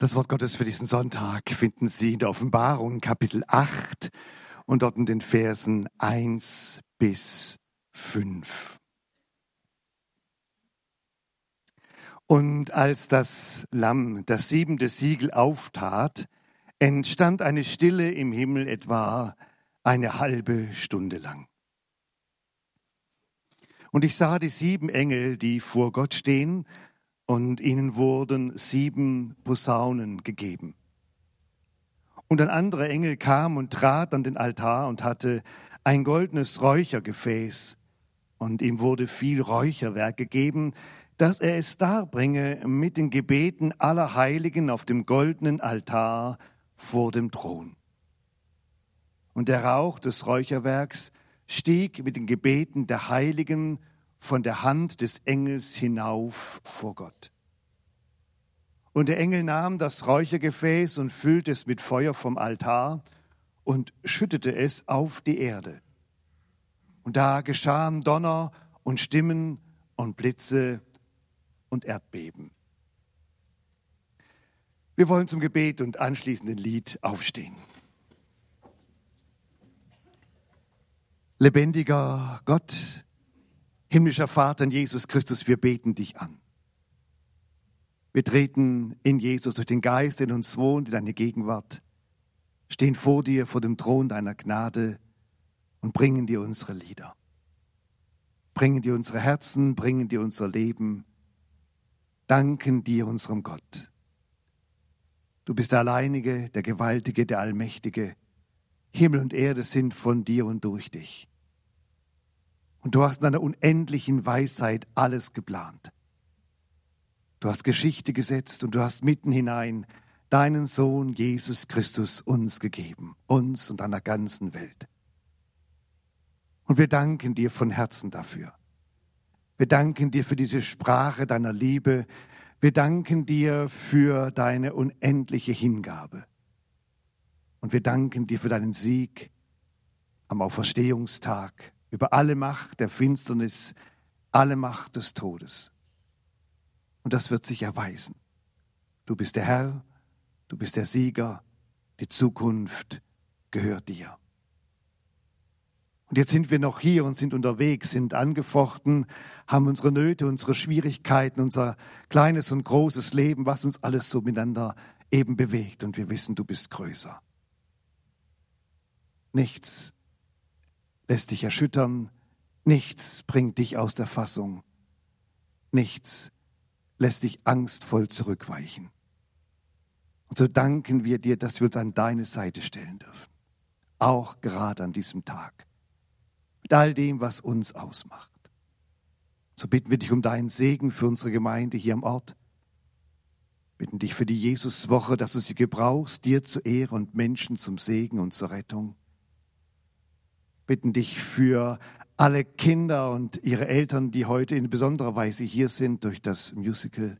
Das Wort Gottes für diesen Sonntag finden Sie in der Offenbarung Kapitel 8 und dort in den Versen 1 bis 5. Und als das Lamm das siebente Siegel auftat, entstand eine Stille im Himmel etwa eine halbe Stunde lang. Und ich sah die sieben Engel, die vor Gott stehen, und ihnen wurden sieben Posaunen gegeben. Und ein anderer Engel kam und trat an den Altar und hatte ein goldenes Räuchergefäß, und ihm wurde viel Räucherwerk gegeben, dass er es darbringe mit den Gebeten aller Heiligen auf dem goldenen Altar vor dem Thron. Und der Rauch des Räucherwerks stieg mit den Gebeten der Heiligen von der Hand des Engels hinauf vor Gott. Und der Engel nahm das Räuchergefäß und füllte es mit Feuer vom Altar und schüttete es auf die Erde. Und da geschahen Donner und Stimmen und Blitze und Erdbeben. Wir wollen zum Gebet und anschließenden Lied aufstehen. Lebendiger Gott, Himmlischer Vater in Jesus Christus, wir beten dich an. Wir treten in Jesus durch den Geist, in uns wohnt, in deine Gegenwart, stehen vor dir, vor dem Thron deiner Gnade und bringen dir unsere Lieder. Bringen dir unsere Herzen, bringen dir unser Leben, danken dir unserem Gott. Du bist der Alleinige, der Gewaltige, der Allmächtige. Himmel und Erde sind von dir und durch dich. Und du hast in deiner unendlichen Weisheit alles geplant. Du hast Geschichte gesetzt und du hast mitten hinein deinen Sohn Jesus Christus uns gegeben, uns und einer ganzen Welt. Und wir danken dir von Herzen dafür. Wir danken dir für diese Sprache deiner Liebe. Wir danken dir für deine unendliche Hingabe. Und wir danken dir für deinen Sieg am Auferstehungstag über alle Macht der Finsternis, alle Macht des Todes. Und das wird sich erweisen. Du bist der Herr, du bist der Sieger, die Zukunft gehört dir. Und jetzt sind wir noch hier und sind unterwegs, sind angefochten, haben unsere Nöte, unsere Schwierigkeiten, unser kleines und großes Leben, was uns alles so miteinander eben bewegt. Und wir wissen, du bist größer. Nichts lässt dich erschüttern, nichts bringt dich aus der Fassung, nichts lässt dich angstvoll zurückweichen. Und so danken wir dir, dass wir uns an deine Seite stellen dürfen, auch gerade an diesem Tag, mit all dem, was uns ausmacht. So bitten wir dich um deinen Segen für unsere Gemeinde hier am Ort. Bitten dich für die Jesuswoche, dass du sie gebrauchst, dir zur Ehre und Menschen zum Segen und zur Rettung bitten dich für alle Kinder und ihre Eltern, die heute in besonderer Weise hier sind durch das Musical,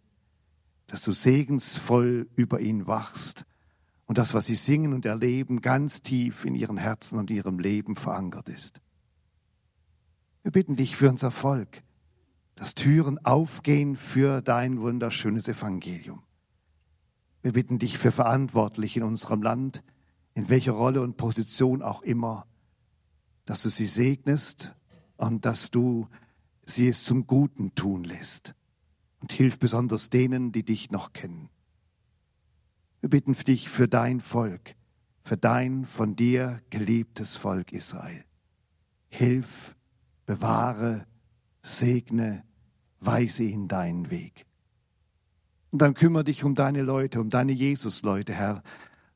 dass du segensvoll über ihn wachst und das, was sie singen und erleben, ganz tief in ihren Herzen und ihrem Leben verankert ist. Wir bitten dich für unser Volk, dass Türen aufgehen für dein wunderschönes Evangelium. Wir bitten dich für Verantwortliche in unserem Land, in welcher Rolle und Position auch immer, dass du sie segnest und dass du sie es zum Guten tun lässt. Und hilf besonders denen, die dich noch kennen. Wir bitten dich für dein Volk, für dein von dir geliebtes Volk Israel. Hilf, bewahre, segne, weise ihn deinen Weg. Und dann kümmere dich um deine Leute, um deine Jesus-Leute, Herr,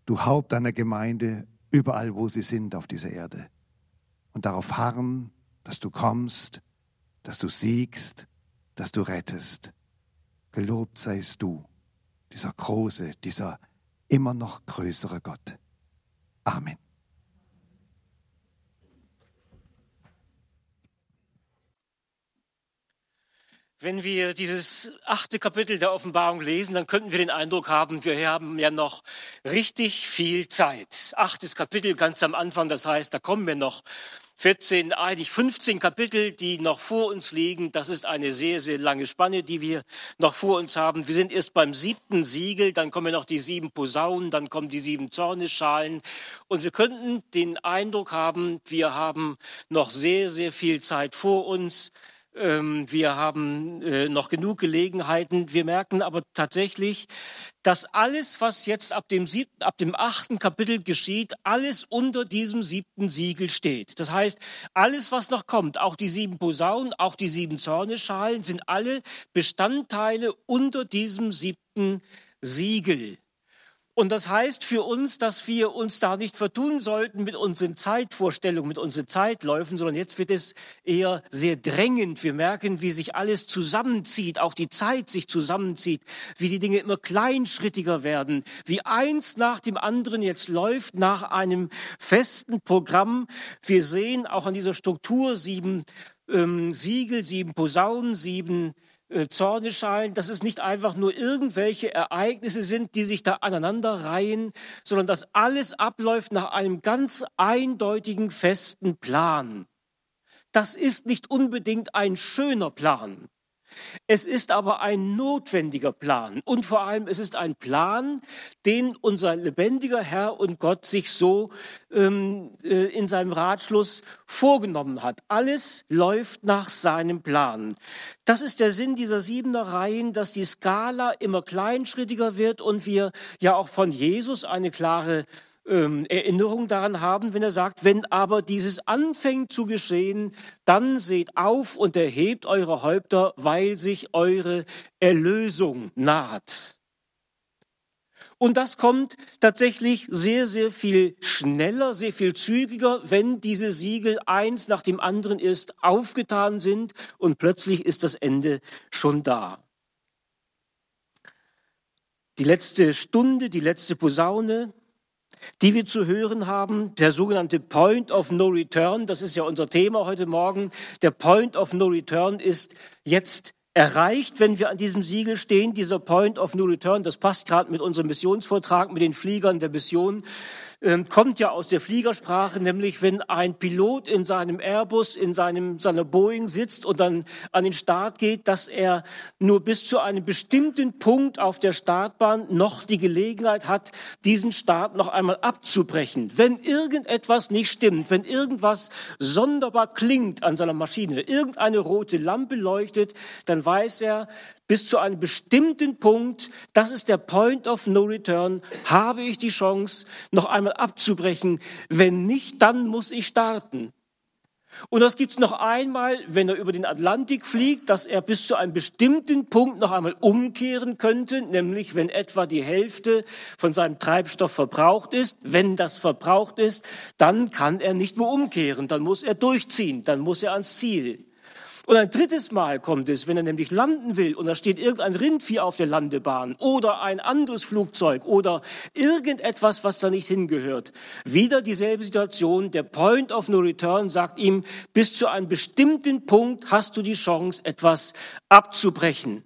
du Haupt deiner Gemeinde, überall, wo sie sind auf dieser Erde und darauf harren, dass du kommst, dass du siegst, dass du rettest. Gelobt seist du, dieser große, dieser immer noch größere Gott. Amen. Wenn wir dieses achte Kapitel der Offenbarung lesen, dann könnten wir den Eindruck haben, wir haben ja noch richtig viel Zeit. Achtes Kapitel ganz am Anfang, das heißt, da kommen wir noch 14, eigentlich 15 Kapitel, die noch vor uns liegen. Das ist eine sehr, sehr lange Spanne, die wir noch vor uns haben. Wir sind erst beim siebten Siegel, dann kommen noch die sieben Posaunen, dann kommen die sieben Zornesschalen. Und wir könnten den Eindruck haben, wir haben noch sehr, sehr viel Zeit vor uns. Ähm, wir haben äh, noch genug Gelegenheiten. Wir merken aber tatsächlich, dass alles, was jetzt ab dem siebten, ab dem achten Kapitel geschieht, alles unter diesem siebten Siegel steht. Das heißt, alles, was noch kommt, auch die sieben Posaunen, auch die sieben Zorneschalen, sind alle Bestandteile unter diesem siebten Siegel. Und das heißt für uns, dass wir uns da nicht vertun sollten mit unseren Zeitvorstellungen, mit unseren Zeitläufen, sondern jetzt wird es eher sehr drängend. Wir merken, wie sich alles zusammenzieht, auch die Zeit sich zusammenzieht, wie die Dinge immer kleinschrittiger werden, wie eins nach dem anderen jetzt läuft nach einem festen Programm. Wir sehen auch an dieser Struktur sieben ähm, Siegel, sieben Posaunen, sieben Zorneschalen, dass es nicht einfach nur irgendwelche Ereignisse sind, die sich da aneinander reihen, sondern dass alles abläuft nach einem ganz eindeutigen, festen Plan. Das ist nicht unbedingt ein schöner Plan. Es ist aber ein notwendiger Plan und vor allem es ist ein Plan, den unser lebendiger Herr und Gott sich so ähm, äh, in seinem Ratschluss vorgenommen hat. Alles läuft nach seinem Plan. Das ist der Sinn dieser siebener Reihen, dass die Skala immer kleinschrittiger wird und wir ja auch von Jesus eine klare ähm, Erinnerung daran haben, wenn er sagt, wenn aber dieses anfängt zu geschehen, dann seht auf und erhebt eure Häupter, weil sich eure Erlösung naht. Und das kommt tatsächlich sehr, sehr viel schneller, sehr viel zügiger, wenn diese Siegel eins nach dem anderen ist, aufgetan sind und plötzlich ist das Ende schon da. Die letzte Stunde, die letzte Posaune, die wir zu hören haben, der sogenannte Point of No Return, das ist ja unser Thema heute Morgen. Der Point of No Return ist jetzt erreicht, wenn wir an diesem Siegel stehen, dieser Point of No Return. Das passt gerade mit unserem Missionsvortrag, mit den Fliegern der Mission. Ähm, kommt ja aus der Fliegersprache, nämlich wenn ein Pilot in seinem Airbus, in seinem, seiner Boeing sitzt und dann an den Start geht, dass er nur bis zu einem bestimmten Punkt auf der Startbahn noch die Gelegenheit hat, diesen Start noch einmal abzubrechen. Wenn irgendetwas nicht stimmt, wenn irgendwas sonderbar klingt an seiner Maschine, irgendeine rote Lampe leuchtet, dann weiß er, bis zu einem bestimmten Punkt, das ist der Point of No Return, habe ich die Chance, noch einmal abzubrechen. Wenn nicht, dann muss ich starten. Und das gibt es noch einmal, wenn er über den Atlantik fliegt, dass er bis zu einem bestimmten Punkt noch einmal umkehren könnte, nämlich wenn etwa die Hälfte von seinem Treibstoff verbraucht ist. Wenn das verbraucht ist, dann kann er nicht mehr umkehren, dann muss er durchziehen, dann muss er ans Ziel. Und ein drittes Mal kommt es, wenn er nämlich landen will und da steht irgendein Rindvieh auf der Landebahn oder ein anderes Flugzeug oder irgendetwas, was da nicht hingehört. Wieder dieselbe Situation. Der Point of No Return sagt ihm, bis zu einem bestimmten Punkt hast du die Chance, etwas abzubrechen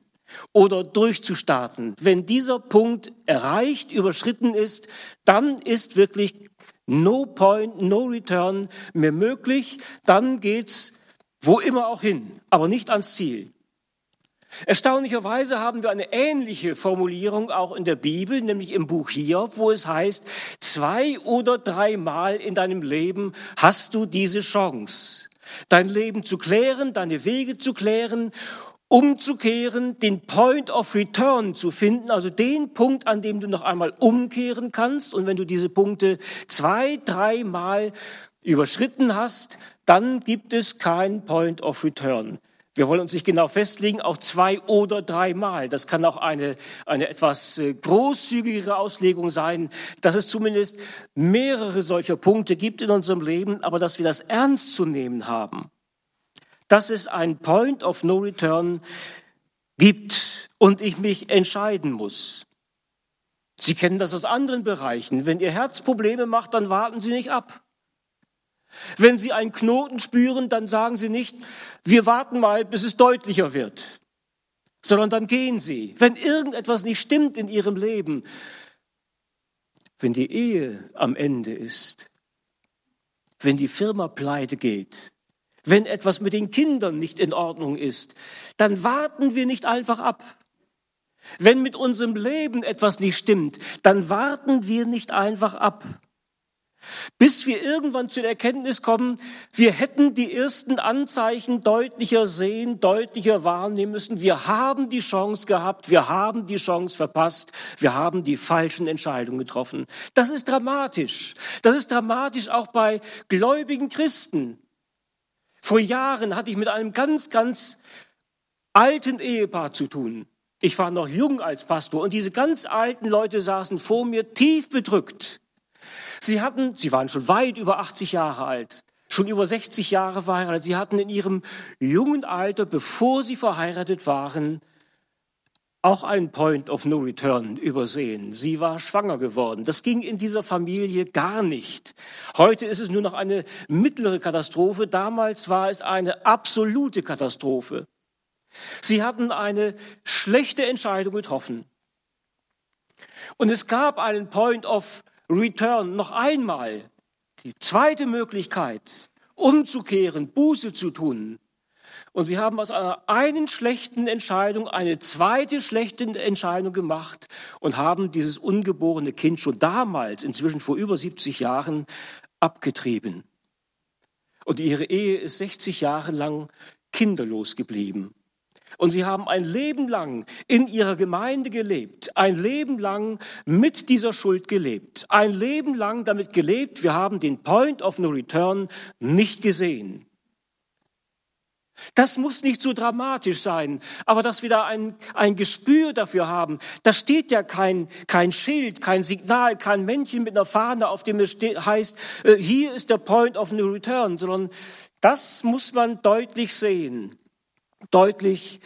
oder durchzustarten. Wenn dieser Punkt erreicht, überschritten ist, dann ist wirklich No Point, No Return mehr möglich. Dann geht's wo immer auch hin, aber nicht ans Ziel. Erstaunlicherweise haben wir eine ähnliche Formulierung auch in der Bibel, nämlich im Buch Hiob, wo es heißt, zwei oder dreimal in deinem Leben hast du diese Chance, dein Leben zu klären, deine Wege zu klären, umzukehren, den Point of Return zu finden, also den Punkt, an dem du noch einmal umkehren kannst. Und wenn du diese Punkte zwei, dreimal überschritten hast, dann gibt es kein Point of Return. Wir wollen uns nicht genau festlegen auf zwei oder dreimal. Das kann auch eine, eine etwas äh, großzügigere Auslegung sein, dass es zumindest mehrere solcher Punkte gibt in unserem Leben, aber dass wir das ernst zu nehmen haben. Dass es ein Point of No Return gibt und ich mich entscheiden muss. Sie kennen das aus anderen Bereichen. Wenn Ihr Herz Probleme macht, dann warten Sie nicht ab. Wenn Sie einen Knoten spüren, dann sagen Sie nicht, wir warten mal, bis es deutlicher wird, sondern dann gehen Sie. Wenn irgendetwas nicht stimmt in Ihrem Leben, wenn die Ehe am Ende ist, wenn die Firma pleite geht, wenn etwas mit den Kindern nicht in Ordnung ist, dann warten wir nicht einfach ab. Wenn mit unserem Leben etwas nicht stimmt, dann warten wir nicht einfach ab. Bis wir irgendwann zu der Erkenntnis kommen, wir hätten die ersten Anzeichen deutlicher sehen, deutlicher wahrnehmen müssen. Wir haben die Chance gehabt, wir haben die Chance verpasst, wir haben die falschen Entscheidungen getroffen. Das ist dramatisch. Das ist dramatisch auch bei gläubigen Christen. Vor Jahren hatte ich mit einem ganz, ganz alten Ehepaar zu tun. Ich war noch jung als Pastor und diese ganz alten Leute saßen vor mir tief bedrückt. Sie hatten, sie waren schon weit über 80 Jahre alt, schon über 60 Jahre verheiratet. Sie hatten in ihrem jungen Alter, bevor sie verheiratet waren, auch einen Point of No Return übersehen. Sie war schwanger geworden. Das ging in dieser Familie gar nicht. Heute ist es nur noch eine mittlere Katastrophe. Damals war es eine absolute Katastrophe. Sie hatten eine schlechte Entscheidung getroffen. Und es gab einen Point of Return noch einmal. Die zweite Möglichkeit, umzukehren, Buße zu tun. Und sie haben aus einer einen schlechten Entscheidung eine zweite schlechte Entscheidung gemacht und haben dieses ungeborene Kind schon damals, inzwischen vor über 70 Jahren, abgetrieben. Und ihre Ehe ist 60 Jahre lang kinderlos geblieben. Und sie haben ein Leben lang in ihrer Gemeinde gelebt, ein Leben lang mit dieser Schuld gelebt, ein Leben lang damit gelebt, wir haben den Point of No Return nicht gesehen. Das muss nicht so dramatisch sein, aber dass wir da ein, ein Gespür dafür haben. Da steht ja kein, kein Schild, kein Signal, kein Männchen mit einer Fahne, auf dem es steht, heißt, äh, hier ist der Point of No Return, sondern das muss man deutlich sehen deutlich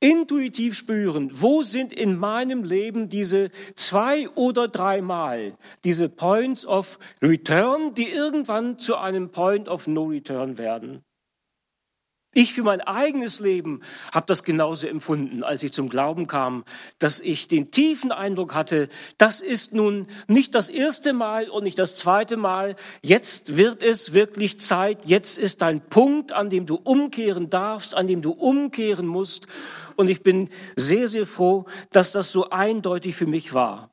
intuitiv spüren, wo sind in meinem Leben diese zwei oder dreimal, diese Points of Return, die irgendwann zu einem Point of No Return werden. Ich für mein eigenes Leben habe das genauso empfunden, als ich zum Glauben kam, dass ich den tiefen Eindruck hatte, das ist nun nicht das erste Mal und nicht das zweite Mal. Jetzt wird es wirklich Zeit. Jetzt ist dein Punkt, an dem du umkehren darfst, an dem du umkehren musst. Und ich bin sehr, sehr froh, dass das so eindeutig für mich war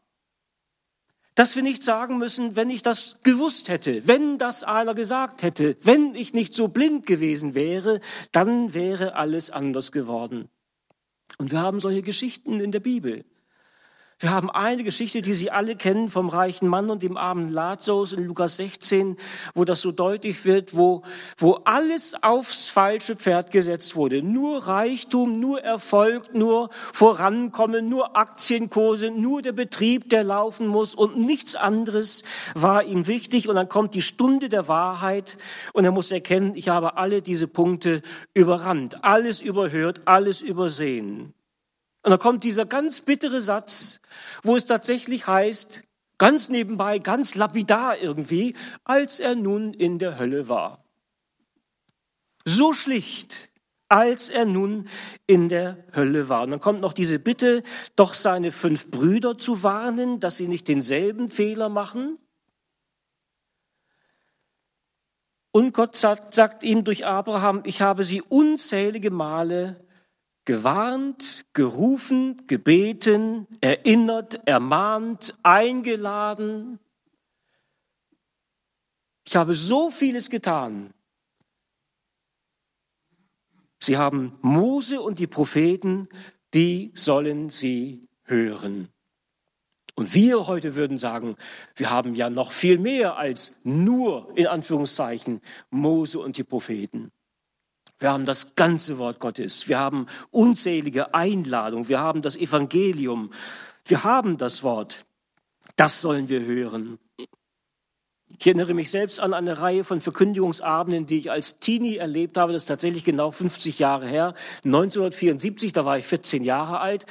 dass wir nicht sagen müssen, wenn ich das gewusst hätte, wenn das einer gesagt hätte, wenn ich nicht so blind gewesen wäre, dann wäre alles anders geworden. Und wir haben solche Geschichten in der Bibel. Wir haben eine Geschichte, die Sie alle kennen, vom reichen Mann und dem armen Lazarus in Lukas 16, wo das so deutlich wird, wo, wo alles aufs falsche Pferd gesetzt wurde. Nur Reichtum, nur Erfolg, nur Vorankommen, nur Aktienkurse, nur der Betrieb, der laufen muss und nichts anderes war ihm wichtig. Und dann kommt die Stunde der Wahrheit und er muss erkennen, ich habe alle diese Punkte überrannt, alles überhört, alles übersehen. Und dann kommt dieser ganz bittere Satz, wo es tatsächlich heißt, ganz nebenbei, ganz lapidar irgendwie, als er nun in der Hölle war. So schlicht, als er nun in der Hölle war. Und dann kommt noch diese Bitte, doch seine fünf Brüder zu warnen, dass sie nicht denselben Fehler machen. Und Gott sagt, sagt ihm durch Abraham, ich habe sie unzählige Male gewarnt, gerufen, gebeten, erinnert, ermahnt, eingeladen. Ich habe so vieles getan. Sie haben Mose und die Propheten, die sollen sie hören. Und wir heute würden sagen, wir haben ja noch viel mehr als nur, in Anführungszeichen, Mose und die Propheten. Wir haben das ganze Wort Gottes. Wir haben unzählige Einladungen. Wir haben das Evangelium. Wir haben das Wort. Das sollen wir hören. Ich erinnere mich selbst an eine Reihe von Verkündigungsabenden, die ich als Teenie erlebt habe. Das ist tatsächlich genau 50 Jahre her. 1974, da war ich 14 Jahre alt.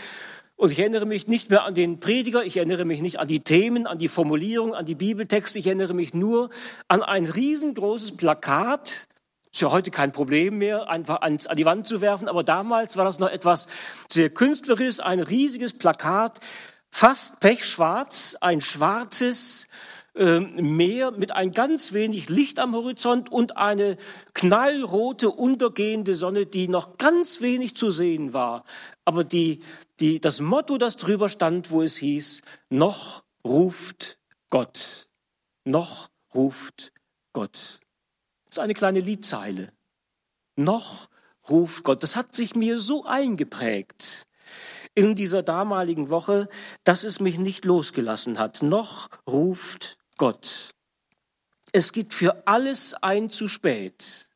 Und ich erinnere mich nicht mehr an den Prediger, ich erinnere mich nicht an die Themen, an die Formulierung, an die Bibeltexte. Ich erinnere mich nur an ein riesengroßes Plakat ist ja heute kein Problem mehr, einfach ans, an die Wand zu werfen, aber damals war das noch etwas sehr künstlerisches, ein riesiges Plakat, fast pechschwarz, ein schwarzes ähm, Meer mit ein ganz wenig Licht am Horizont und eine knallrote untergehende Sonne, die noch ganz wenig zu sehen war. Aber die, die, das Motto, das drüber stand, wo es hieß, noch ruft Gott. Noch ruft Gott. Ist eine kleine Liedzeile. Noch ruft Gott. Das hat sich mir so eingeprägt in dieser damaligen Woche, dass es mich nicht losgelassen hat. Noch ruft Gott. Es gibt für alles ein zu spät.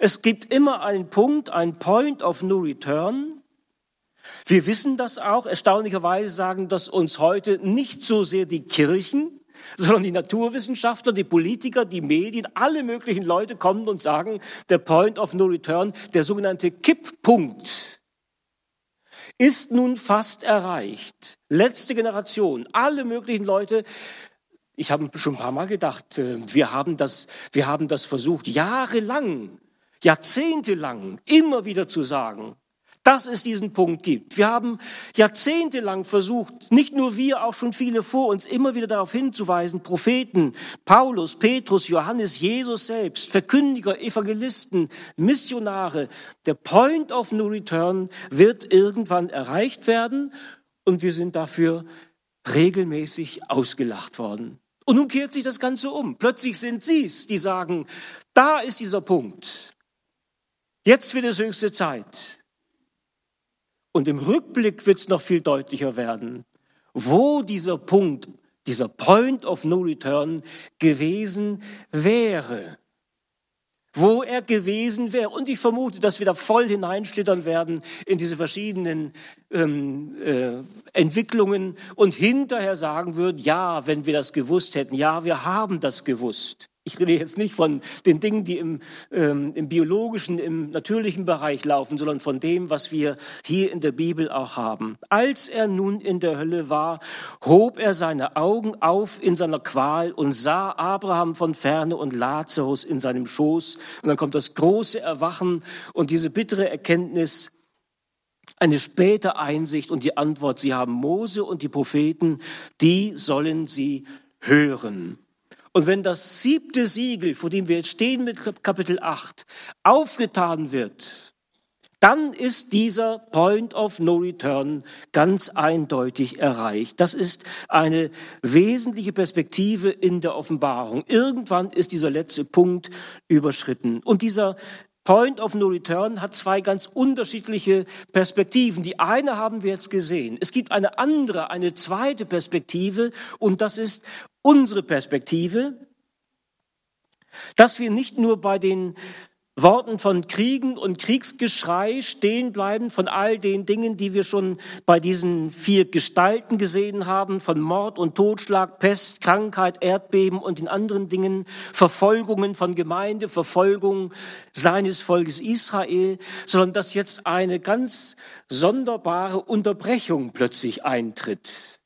Es gibt immer einen Punkt, ein Point of No Return. Wir wissen das auch. Erstaunlicherweise sagen das uns heute nicht so sehr die Kirchen, sondern die Naturwissenschaftler, die Politiker, die Medien, alle möglichen Leute kommen und sagen, der Point of No Return, der sogenannte Kipppunkt, ist nun fast erreicht. Letzte Generation, alle möglichen Leute ich habe schon ein paar Mal gedacht, äh, wir haben das, wir haben das versucht, jahrelang, jahrzehntelang immer wieder zu sagen, dass es diesen Punkt gibt. Wir haben jahrzehntelang versucht, nicht nur wir, auch schon viele vor uns, immer wieder darauf hinzuweisen, Propheten, Paulus, Petrus, Johannes, Jesus selbst, Verkündiger, Evangelisten, Missionare, der Point of No Return wird irgendwann erreicht werden und wir sind dafür regelmäßig ausgelacht worden. Und nun kehrt sich das Ganze um. Plötzlich sind Sie es, die sagen, da ist dieser Punkt. Jetzt wird es höchste Zeit. Und im Rückblick wird es noch viel deutlicher werden, wo dieser Punkt, dieser Point of No Return gewesen wäre wo er gewesen wäre. Und ich vermute, dass wir da voll hineinschlittern werden in diese verschiedenen ähm, äh, Entwicklungen und hinterher sagen würden, ja, wenn wir das gewusst hätten, ja, wir haben das gewusst. Ich rede jetzt nicht von den Dingen, die im, ähm, im biologischen, im natürlichen Bereich laufen, sondern von dem, was wir hier in der Bibel auch haben. Als er nun in der Hölle war, hob er seine Augen auf in seiner Qual und sah Abraham von ferne und Lazarus in seinem Schoß. Und dann kommt das große Erwachen und diese bittere Erkenntnis, eine späte Einsicht und die Antwort, sie haben Mose und die Propheten, die sollen sie hören. Und wenn das siebte Siegel, vor dem wir jetzt stehen mit Kapitel 8, aufgetan wird, dann ist dieser Point of No Return ganz eindeutig erreicht. Das ist eine wesentliche Perspektive in der Offenbarung. Irgendwann ist dieser letzte Punkt überschritten. Und dieser Point of No Return hat zwei ganz unterschiedliche Perspektiven. Die eine haben wir jetzt gesehen. Es gibt eine andere, eine zweite Perspektive und das ist unsere Perspektive, dass wir nicht nur bei den Worten von Kriegen und Kriegsgeschrei stehen bleiben, von all den Dingen, die wir schon bei diesen vier Gestalten gesehen haben, von Mord und Totschlag, Pest, Krankheit, Erdbeben und den anderen Dingen, Verfolgungen von Gemeinde, Verfolgung seines Volkes Israel, sondern dass jetzt eine ganz sonderbare Unterbrechung plötzlich eintritt,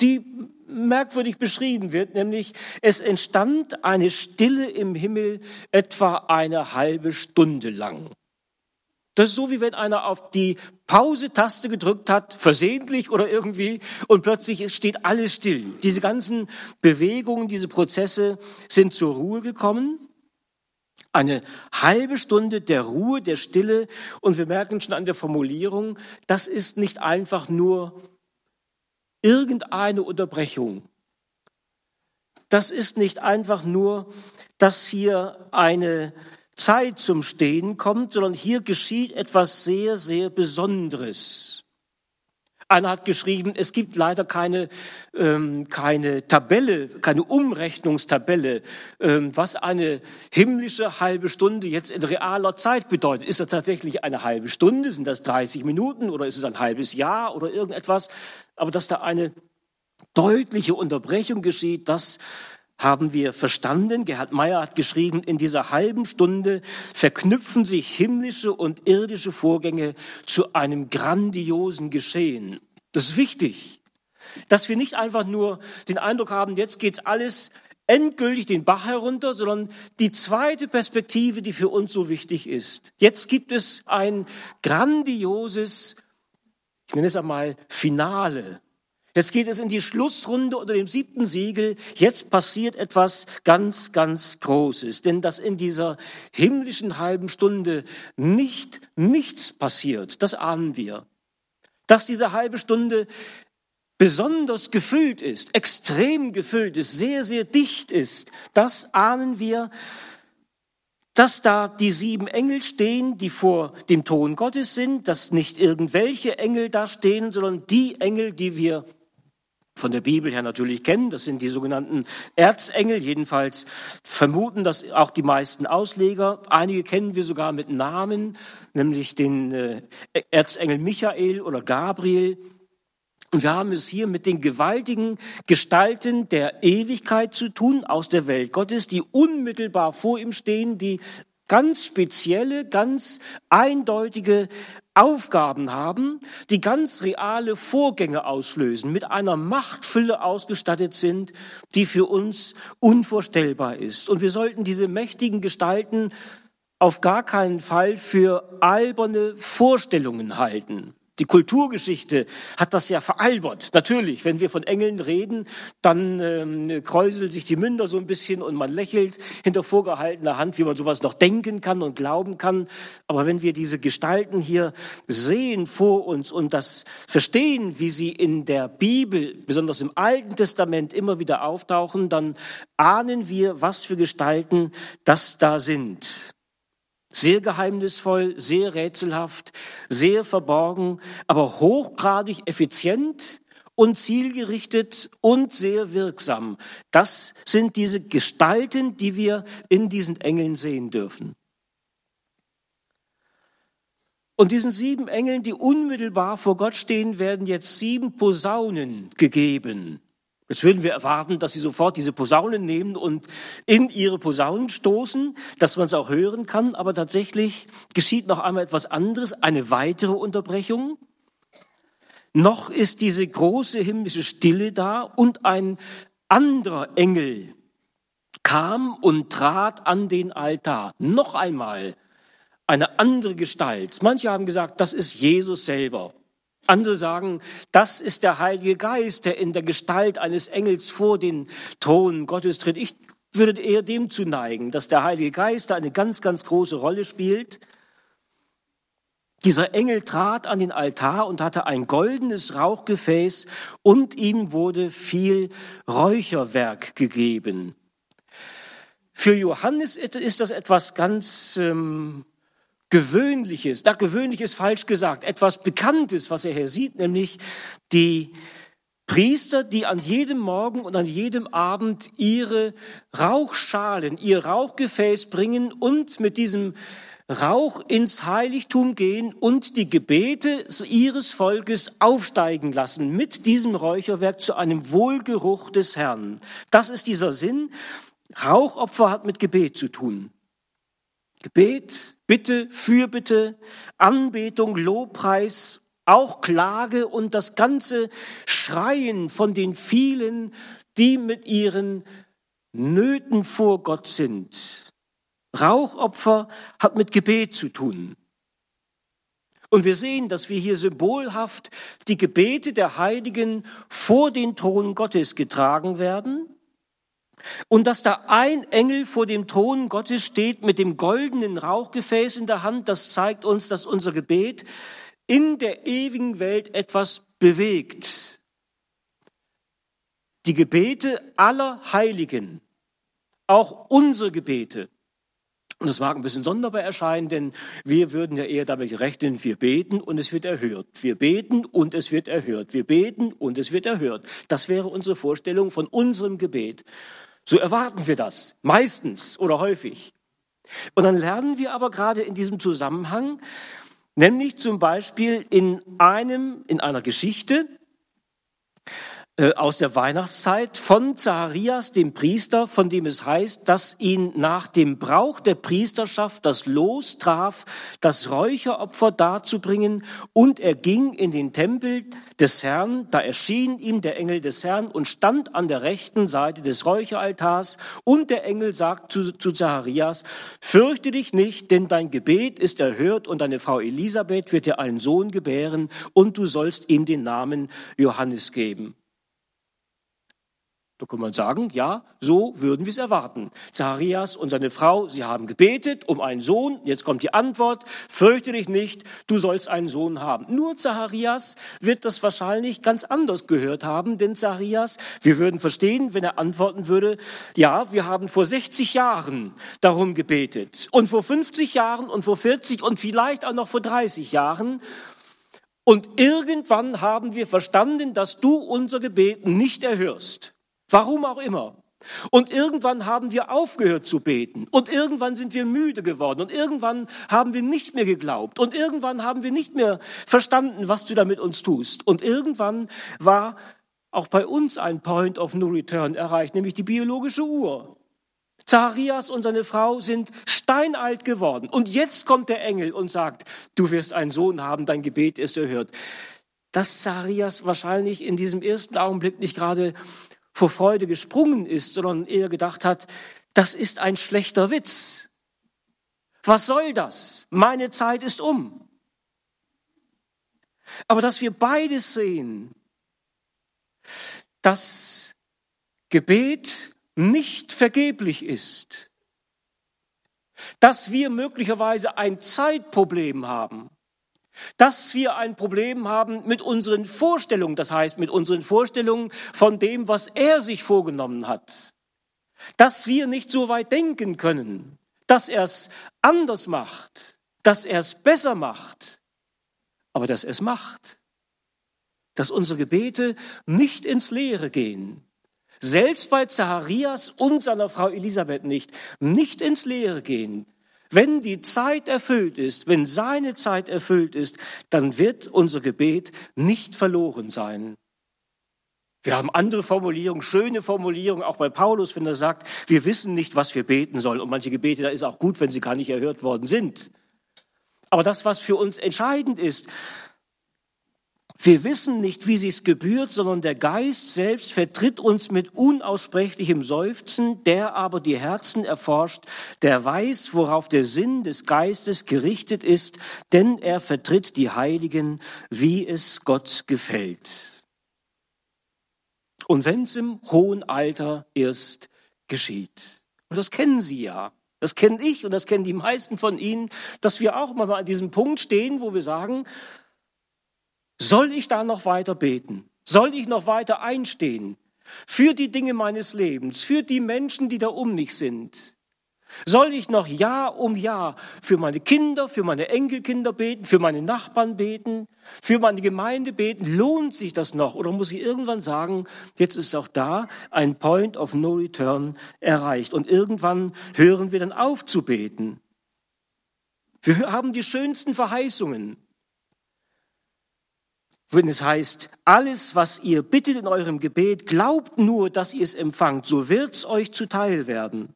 die merkwürdig beschrieben wird, nämlich es entstand eine Stille im Himmel etwa eine halbe Stunde lang. Das ist so, wie wenn einer auf die Pause-Taste gedrückt hat, versehentlich oder irgendwie, und plötzlich steht alles still. Diese ganzen Bewegungen, diese Prozesse sind zur Ruhe gekommen. Eine halbe Stunde der Ruhe, der Stille. Und wir merken schon an der Formulierung, das ist nicht einfach nur irgendeine Unterbrechung. Das ist nicht einfach nur, dass hier eine Zeit zum Stehen kommt, sondern hier geschieht etwas sehr, sehr Besonderes. Einer hat geschrieben, es gibt leider keine, ähm, keine Tabelle, keine Umrechnungstabelle, ähm, was eine himmlische halbe Stunde jetzt in realer Zeit bedeutet. Ist das tatsächlich eine halbe Stunde? Sind das 30 Minuten oder ist es ein halbes Jahr oder irgendetwas? Aber dass da eine deutliche Unterbrechung geschieht, das haben wir verstanden. Gerhard Meyer hat geschrieben, in dieser halben Stunde verknüpfen sich himmlische und irdische Vorgänge zu einem grandiosen Geschehen. Das ist wichtig, dass wir nicht einfach nur den Eindruck haben, jetzt geht's alles endgültig den Bach herunter, sondern die zweite Perspektive, die für uns so wichtig ist. Jetzt gibt es ein grandioses, ich nenne es einmal Finale. Jetzt geht es in die Schlussrunde unter dem siebten Siegel. Jetzt passiert etwas ganz, ganz Großes. Denn dass in dieser himmlischen halben Stunde nicht nichts passiert, das ahnen wir. Dass diese halbe Stunde besonders gefüllt ist, extrem gefüllt ist, sehr, sehr dicht ist, das ahnen wir dass da die sieben Engel stehen, die vor dem Thron Gottes sind, dass nicht irgendwelche Engel da stehen, sondern die Engel, die wir von der Bibel her natürlich kennen, das sind die sogenannten Erzengel, jedenfalls vermuten das auch die meisten Ausleger. Einige kennen wir sogar mit Namen, nämlich den äh, Erzengel Michael oder Gabriel. Und wir haben es hier mit den gewaltigen Gestalten der Ewigkeit zu tun, aus der Welt Gottes, die unmittelbar vor ihm stehen, die ganz spezielle, ganz eindeutige Aufgaben haben, die ganz reale Vorgänge auslösen, mit einer Machtfülle ausgestattet sind, die für uns unvorstellbar ist. Und wir sollten diese mächtigen Gestalten auf gar keinen Fall für alberne Vorstellungen halten. Die Kulturgeschichte hat das ja veralbert. Natürlich, wenn wir von Engeln reden, dann ähm, kräuseln sich die Münder so ein bisschen und man lächelt hinter vorgehaltener Hand, wie man sowas noch denken kann und glauben kann. Aber wenn wir diese Gestalten hier sehen vor uns und das verstehen, wie sie in der Bibel, besonders im Alten Testament, immer wieder auftauchen, dann ahnen wir, was für Gestalten das da sind. Sehr geheimnisvoll, sehr rätselhaft, sehr verborgen, aber hochgradig effizient und zielgerichtet und sehr wirksam. Das sind diese Gestalten, die wir in diesen Engeln sehen dürfen. Und diesen sieben Engeln, die unmittelbar vor Gott stehen, werden jetzt sieben Posaunen gegeben. Jetzt würden wir erwarten, dass sie sofort diese Posaunen nehmen und in ihre Posaunen stoßen, dass man es auch hören kann. Aber tatsächlich geschieht noch einmal etwas anderes, eine weitere Unterbrechung. Noch ist diese große himmlische Stille da und ein anderer Engel kam und trat an den Altar. Noch einmal eine andere Gestalt. Manche haben gesagt, das ist Jesus selber. Andere sagen, das ist der Heilige Geist, der in der Gestalt eines Engels vor den Thron Gottes tritt. Ich würde eher dem zu neigen, dass der Heilige Geist da eine ganz, ganz große Rolle spielt. Dieser Engel trat an den Altar und hatte ein goldenes Rauchgefäß und ihm wurde viel Räucherwerk gegeben. Für Johannes ist das etwas ganz ähm, Gewöhnliches, da gewöhnlich ist falsch gesagt, etwas Bekanntes, was er hier sieht, nämlich die Priester, die an jedem Morgen und an jedem Abend ihre Rauchschalen, ihr Rauchgefäß bringen und mit diesem Rauch ins Heiligtum gehen und die Gebete ihres Volkes aufsteigen lassen mit diesem Räucherwerk zu einem Wohlgeruch des Herrn. Das ist dieser Sinn. Rauchopfer hat mit Gebet zu tun. Gebet, Bitte, Fürbitte, Anbetung, Lobpreis, auch Klage und das ganze Schreien von den vielen, die mit ihren Nöten vor Gott sind. Rauchopfer hat mit Gebet zu tun. Und wir sehen, dass wir hier symbolhaft die Gebete der Heiligen vor den Thron Gottes getragen werden und dass da ein Engel vor dem Thron Gottes steht mit dem goldenen Rauchgefäß in der Hand, das zeigt uns, dass unser Gebet in der ewigen Welt etwas bewegt. Die Gebete aller Heiligen, auch unsere Gebete, und das mag ein bisschen sonderbar erscheinen, denn wir würden ja eher damit rechnen, wir beten und es wird erhört. Wir beten und es wird erhört. Wir beten und es wird erhört. Das wäre unsere Vorstellung von unserem Gebet. So erwarten wir das, meistens oder häufig. Und dann lernen wir aber gerade in diesem Zusammenhang, nämlich zum Beispiel in einem, in einer Geschichte, aus der Weihnachtszeit von Zacharias, dem Priester, von dem es heißt, dass ihn nach dem Brauch der Priesterschaft das Los traf, das Räucheropfer darzubringen, und er ging in den Tempel des Herrn, da erschien ihm der Engel des Herrn und stand an der rechten Seite des Räucheraltars, und der Engel sagt zu, zu Zacharias, fürchte dich nicht, denn dein Gebet ist erhört, und deine Frau Elisabeth wird dir einen Sohn gebären, und du sollst ihm den Namen Johannes geben. Da kann man sagen, ja, so würden wir es erwarten. Zacharias und seine Frau, sie haben gebetet um einen Sohn. Jetzt kommt die Antwort, fürchte dich nicht, du sollst einen Sohn haben. Nur Zacharias wird das wahrscheinlich ganz anders gehört haben, denn Zacharias, wir würden verstehen, wenn er antworten würde, ja, wir haben vor 60 Jahren darum gebetet und vor 50 Jahren und vor 40 und vielleicht auch noch vor 30 Jahren. Und irgendwann haben wir verstanden, dass du unser Gebet nicht erhörst. Warum auch immer. Und irgendwann haben wir aufgehört zu beten. Und irgendwann sind wir müde geworden. Und irgendwann haben wir nicht mehr geglaubt. Und irgendwann haben wir nicht mehr verstanden, was du da mit uns tust. Und irgendwann war auch bei uns ein Point of No Return erreicht, nämlich die biologische Uhr. Zacharias und seine Frau sind steinalt geworden. Und jetzt kommt der Engel und sagt, du wirst einen Sohn haben, dein Gebet ist erhört. Dass Zacharias wahrscheinlich in diesem ersten Augenblick nicht gerade vor Freude gesprungen ist, sondern eher gedacht hat, das ist ein schlechter Witz. Was soll das? Meine Zeit ist um. Aber dass wir beides sehen, dass Gebet nicht vergeblich ist, dass wir möglicherweise ein Zeitproblem haben, dass wir ein Problem haben mit unseren Vorstellungen, das heißt mit unseren Vorstellungen von dem, was er sich vorgenommen hat. Dass wir nicht so weit denken können, dass er es anders macht, dass er es besser macht, aber dass er es macht. Dass unsere Gebete nicht ins Leere gehen. Selbst bei Zacharias und seiner Frau Elisabeth nicht, nicht ins Leere gehen, wenn die Zeit erfüllt ist, wenn seine Zeit erfüllt ist, dann wird unser Gebet nicht verloren sein. Wir haben andere Formulierungen, schöne Formulierungen, auch bei Paulus, wenn er sagt, wir wissen nicht, was wir beten sollen. Und manche Gebete, da ist auch gut, wenn sie gar nicht erhört worden sind. Aber das, was für uns entscheidend ist, wir wissen nicht, wie sich's gebührt, sondern der Geist selbst vertritt uns mit unaussprechlichem Seufzen, der aber die Herzen erforscht, der weiß, worauf der Sinn des Geistes gerichtet ist, denn er vertritt die Heiligen, wie es Gott gefällt. Und wenn's im hohen Alter erst geschieht. Und das kennen Sie ja. Das kenne ich und das kennen die meisten von Ihnen, dass wir auch mal an diesem Punkt stehen, wo wir sagen, soll ich da noch weiter beten? Soll ich noch weiter einstehen für die Dinge meines Lebens, für die Menschen, die da um mich sind? Soll ich noch Jahr um Jahr für meine Kinder, für meine Enkelkinder beten, für meine Nachbarn beten, für meine Gemeinde beten? Lohnt sich das noch? Oder muss ich irgendwann sagen, jetzt ist auch da ein Point of No Return erreicht und irgendwann hören wir dann auf zu beten? Wir haben die schönsten Verheißungen wenn es heißt, alles, was ihr bittet in eurem Gebet, glaubt nur, dass ihr es empfangt, so wird's euch zuteil werden.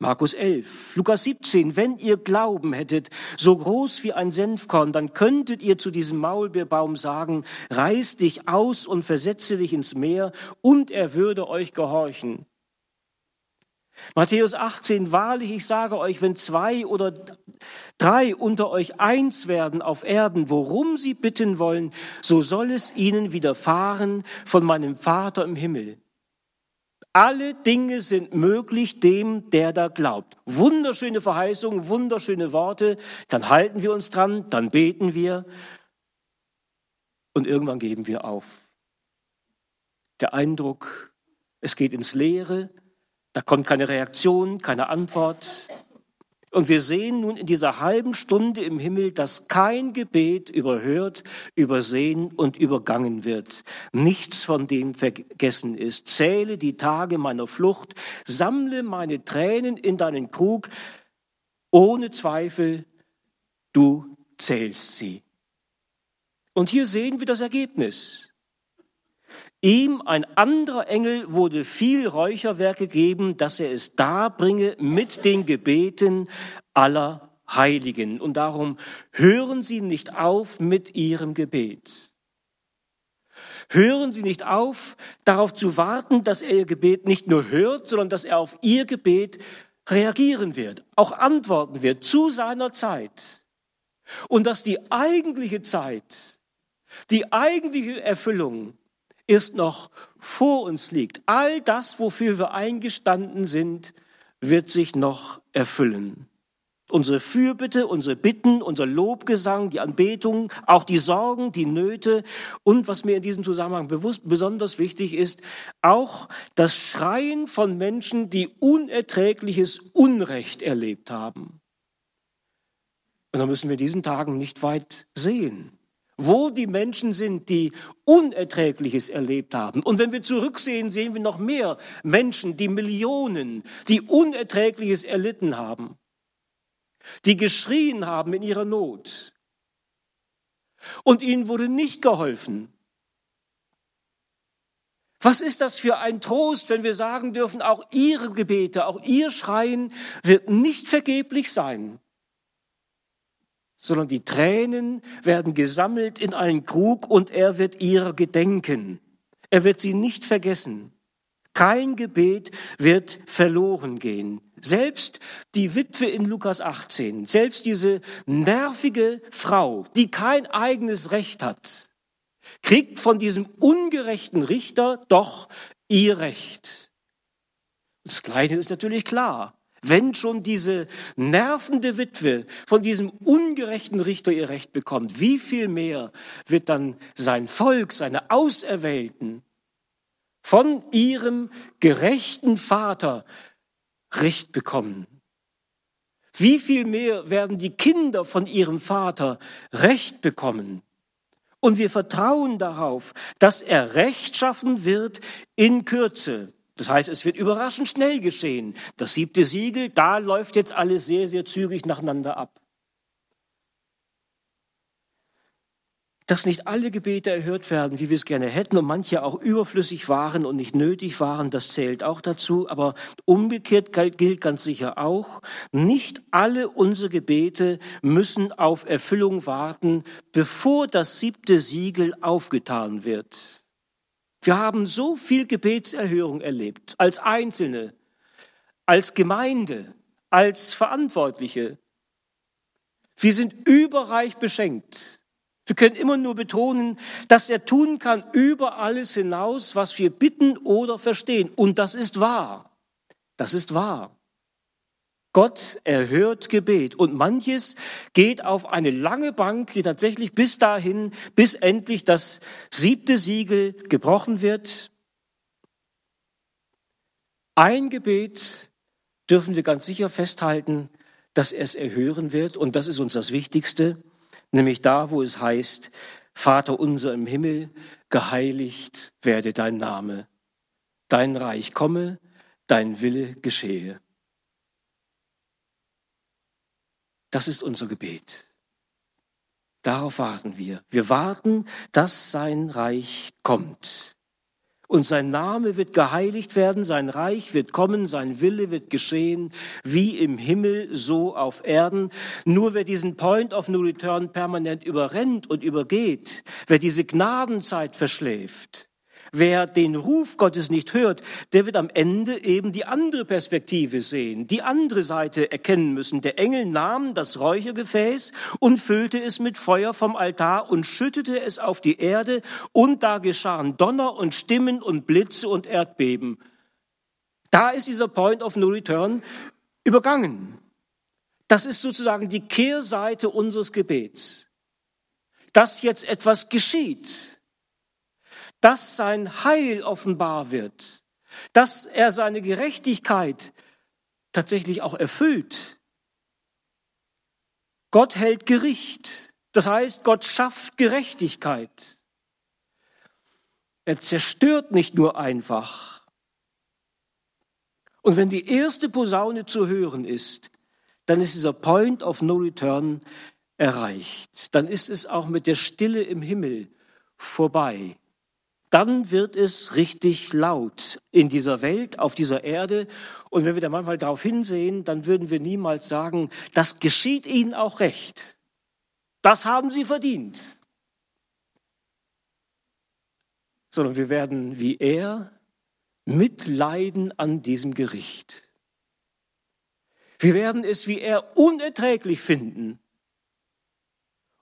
Markus 11, Lukas 17, wenn ihr Glauben hättet, so groß wie ein Senfkorn, dann könntet ihr zu diesem Maulbeerbaum sagen, reiß dich aus und versetze dich ins Meer, und er würde euch gehorchen. Matthäus 18, wahrlich, ich sage euch, wenn zwei oder drei unter euch eins werden auf Erden, worum sie bitten wollen, so soll es ihnen widerfahren von meinem Vater im Himmel. Alle Dinge sind möglich dem, der da glaubt. Wunderschöne Verheißungen, wunderschöne Worte. Dann halten wir uns dran, dann beten wir und irgendwann geben wir auf. Der Eindruck, es geht ins Leere, da kommt keine Reaktion, keine Antwort. Und wir sehen nun in dieser halben Stunde im Himmel, dass kein Gebet überhört, übersehen und übergangen wird. Nichts von dem vergessen ist. Zähle die Tage meiner Flucht, sammle meine Tränen in deinen Krug. Ohne Zweifel, du zählst sie. Und hier sehen wir das Ergebnis. Ihm, ein anderer Engel, wurde viel Räucherwerk gegeben, dass er es darbringe mit den Gebeten aller Heiligen. Und darum hören Sie nicht auf mit Ihrem Gebet. Hören Sie nicht auf, darauf zu warten, dass er Ihr Gebet nicht nur hört, sondern dass er auf Ihr Gebet reagieren wird, auch antworten wird zu seiner Zeit. Und dass die eigentliche Zeit, die eigentliche Erfüllung erst noch vor uns liegt. All das, wofür wir eingestanden sind, wird sich noch erfüllen. Unsere Fürbitte, unsere Bitten, unser Lobgesang, die Anbetung, auch die Sorgen, die Nöte und was mir in diesem Zusammenhang bewusst, besonders wichtig ist, auch das Schreien von Menschen, die unerträgliches Unrecht erlebt haben. Und da müssen wir diesen Tagen nicht weit sehen, wo die Menschen sind, die Unerträgliches erlebt haben. Und wenn wir zurücksehen, sehen wir noch mehr Menschen, die Millionen, die Unerträgliches erlitten haben die geschrien haben in ihrer Not. Und ihnen wurde nicht geholfen. Was ist das für ein Trost, wenn wir sagen dürfen, auch ihre Gebete, auch ihr Schreien wird nicht vergeblich sein, sondern die Tränen werden gesammelt in einen Krug und er wird ihrer gedenken. Er wird sie nicht vergessen. Kein Gebet wird verloren gehen. Selbst die Witwe in Lukas 18, selbst diese nervige Frau, die kein eigenes Recht hat, kriegt von diesem ungerechten Richter doch ihr Recht. Das Gleiche ist natürlich klar. Wenn schon diese nervende Witwe von diesem ungerechten Richter ihr Recht bekommt, wie viel mehr wird dann sein Volk, seine Auserwählten von ihrem gerechten Vater Recht bekommen. Wie viel mehr werden die Kinder von ihrem Vater Recht bekommen? Und wir vertrauen darauf, dass er Recht schaffen wird in Kürze. Das heißt, es wird überraschend schnell geschehen. Das siebte Siegel, da läuft jetzt alles sehr, sehr zügig nacheinander ab. dass nicht alle Gebete erhört werden, wie wir es gerne hätten und manche auch überflüssig waren und nicht nötig waren, das zählt auch dazu. Aber umgekehrt gilt ganz sicher auch, nicht alle unsere Gebete müssen auf Erfüllung warten, bevor das siebte Siegel aufgetan wird. Wir haben so viel Gebetserhörung erlebt, als Einzelne, als Gemeinde, als Verantwortliche. Wir sind überreich beschenkt wir können immer nur betonen, dass er tun kann über alles hinaus, was wir bitten oder verstehen. Und das ist wahr. Das ist wahr. Gott erhört Gebet und manches geht auf eine lange Bank, die tatsächlich bis dahin, bis endlich das siebte Siegel gebrochen wird. Ein Gebet dürfen wir ganz sicher festhalten, dass er es erhören wird und das ist uns das Wichtigste nämlich da, wo es heißt, Vater unser im Himmel, geheiligt werde dein Name, dein Reich komme, dein Wille geschehe. Das ist unser Gebet. Darauf warten wir. Wir warten, dass sein Reich kommt und sein Name wird geheiligt werden, sein Reich wird kommen, sein Wille wird geschehen, wie im Himmel, so auf Erden. Nur wer diesen Point of No Return permanent überrennt und übergeht, wer diese Gnadenzeit verschläft, Wer den Ruf Gottes nicht hört, der wird am Ende eben die andere Perspektive sehen, die andere Seite erkennen müssen. Der Engel nahm das Räuchergefäß und füllte es mit Feuer vom Altar und schüttete es auf die Erde und da geschahen Donner und Stimmen und Blitze und Erdbeben. Da ist dieser Point of No Return übergangen. Das ist sozusagen die Kehrseite unseres Gebets. Dass jetzt etwas geschieht dass sein Heil offenbar wird, dass er seine Gerechtigkeit tatsächlich auch erfüllt. Gott hält Gericht. Das heißt, Gott schafft Gerechtigkeit. Er zerstört nicht nur einfach. Und wenn die erste Posaune zu hören ist, dann ist dieser Point of No Return erreicht. Dann ist es auch mit der Stille im Himmel vorbei dann wird es richtig laut in dieser Welt, auf dieser Erde. Und wenn wir da manchmal darauf hinsehen, dann würden wir niemals sagen, das geschieht ihnen auch recht. Das haben sie verdient. Sondern wir werden wie er mitleiden an diesem Gericht. Wir werden es wie er unerträglich finden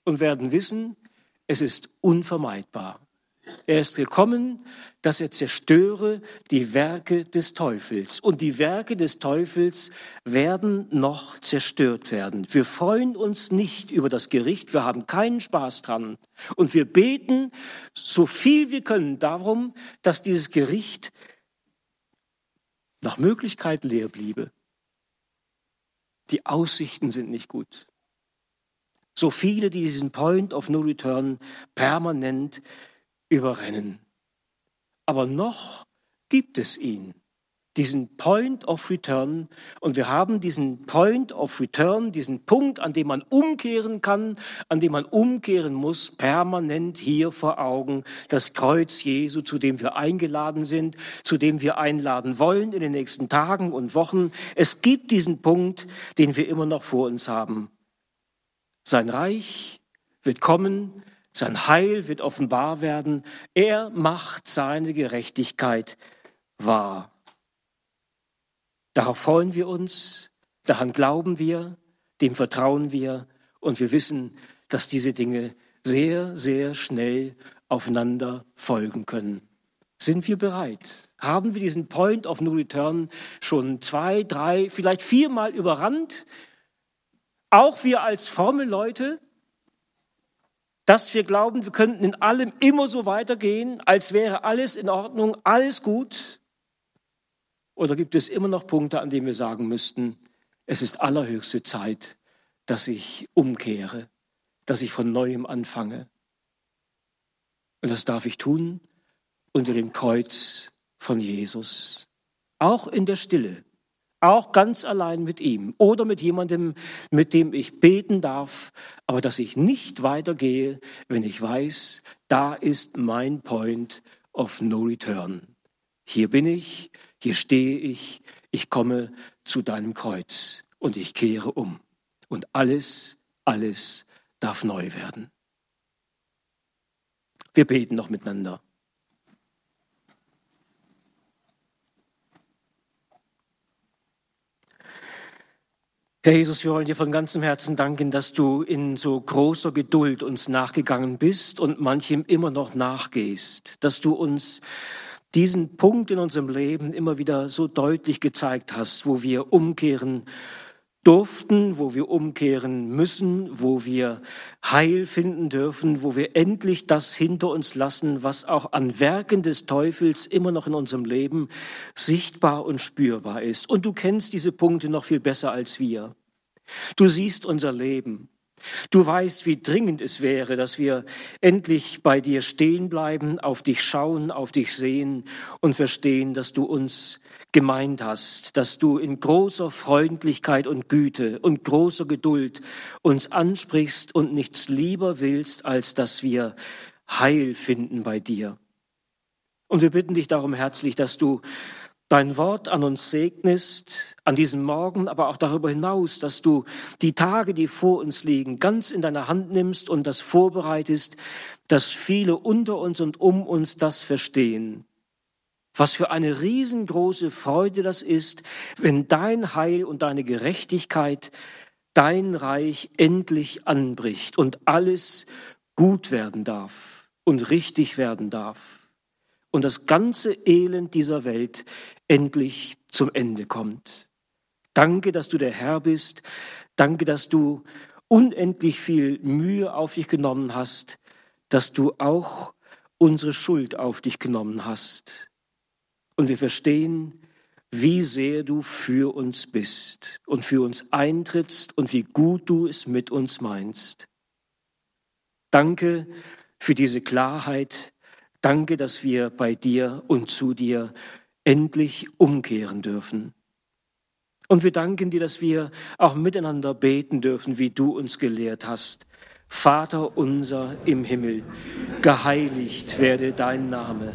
und werden wissen, es ist unvermeidbar. Er ist gekommen, dass er zerstöre die Werke des Teufels. Und die Werke des Teufels werden noch zerstört werden. Wir freuen uns nicht über das Gericht, wir haben keinen Spaß dran. Und wir beten so viel wir können darum, dass dieses Gericht nach Möglichkeit leer bliebe. Die Aussichten sind nicht gut. So viele, die diesen Point of No Return permanent überrennen. Aber noch gibt es ihn, diesen Point of Return. Und wir haben diesen Point of Return, diesen Punkt, an dem man umkehren kann, an dem man umkehren muss, permanent hier vor Augen. Das Kreuz Jesu, zu dem wir eingeladen sind, zu dem wir einladen wollen in den nächsten Tagen und Wochen. Es gibt diesen Punkt, den wir immer noch vor uns haben. Sein Reich wird kommen, sein Heil wird offenbar werden. Er macht seine Gerechtigkeit wahr. Darauf freuen wir uns, daran glauben wir, dem vertrauen wir und wir wissen, dass diese Dinge sehr, sehr schnell aufeinander folgen können. Sind wir bereit? Haben wir diesen Point of No Return schon zwei, drei, vielleicht viermal überrannt? Auch wir als fromme Leute? Dass wir glauben, wir könnten in allem immer so weitergehen, als wäre alles in Ordnung, alles gut? Oder gibt es immer noch Punkte, an denen wir sagen müssten, es ist allerhöchste Zeit, dass ich umkehre, dass ich von neuem anfange? Und das darf ich tun unter dem Kreuz von Jesus, auch in der Stille, auch ganz allein mit ihm oder mit jemandem, mit dem ich beten darf, aber dass ich nicht weitergehe, wenn ich weiß, da ist mein Point of No Return. Hier bin ich, hier stehe ich, ich komme zu deinem Kreuz und ich kehre um. Und alles, alles darf neu werden. Wir beten noch miteinander. Herr Jesus, wir wollen dir von ganzem Herzen danken, dass du in so großer Geduld uns nachgegangen bist und manchem immer noch nachgehst, dass du uns diesen Punkt in unserem Leben immer wieder so deutlich gezeigt hast, wo wir umkehren durften, wo wir umkehren müssen, wo wir Heil finden dürfen, wo wir endlich das hinter uns lassen, was auch an Werken des Teufels immer noch in unserem Leben sichtbar und spürbar ist. Und du kennst diese Punkte noch viel besser als wir. Du siehst unser Leben. Du weißt, wie dringend es wäre, dass wir endlich bei dir stehen bleiben, auf dich schauen, auf dich sehen und verstehen, dass du uns gemeint hast, dass du in großer Freundlichkeit und Güte und großer Geduld uns ansprichst und nichts lieber willst, als dass wir Heil finden bei dir. Und wir bitten dich darum herzlich, dass du dein Wort an uns segnest, an diesem Morgen, aber auch darüber hinaus, dass du die Tage, die vor uns liegen, ganz in deiner Hand nimmst und das vorbereitest, dass viele unter uns und um uns das verstehen was für eine riesengroße Freude das ist, wenn dein Heil und deine Gerechtigkeit, dein Reich endlich anbricht und alles gut werden darf und richtig werden darf und das ganze Elend dieser Welt endlich zum Ende kommt. Danke, dass du der Herr bist. Danke, dass du unendlich viel Mühe auf dich genommen hast, dass du auch unsere Schuld auf dich genommen hast und wir verstehen, wie sehr du für uns bist und für uns eintrittst und wie gut du es mit uns meinst. Danke für diese Klarheit. Danke, dass wir bei dir und zu dir endlich umkehren dürfen. Und wir danken dir, dass wir auch miteinander beten dürfen, wie du uns gelehrt hast. Vater unser im Himmel, geheiligt werde dein Name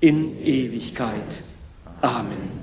in Ewigkeit. Amen.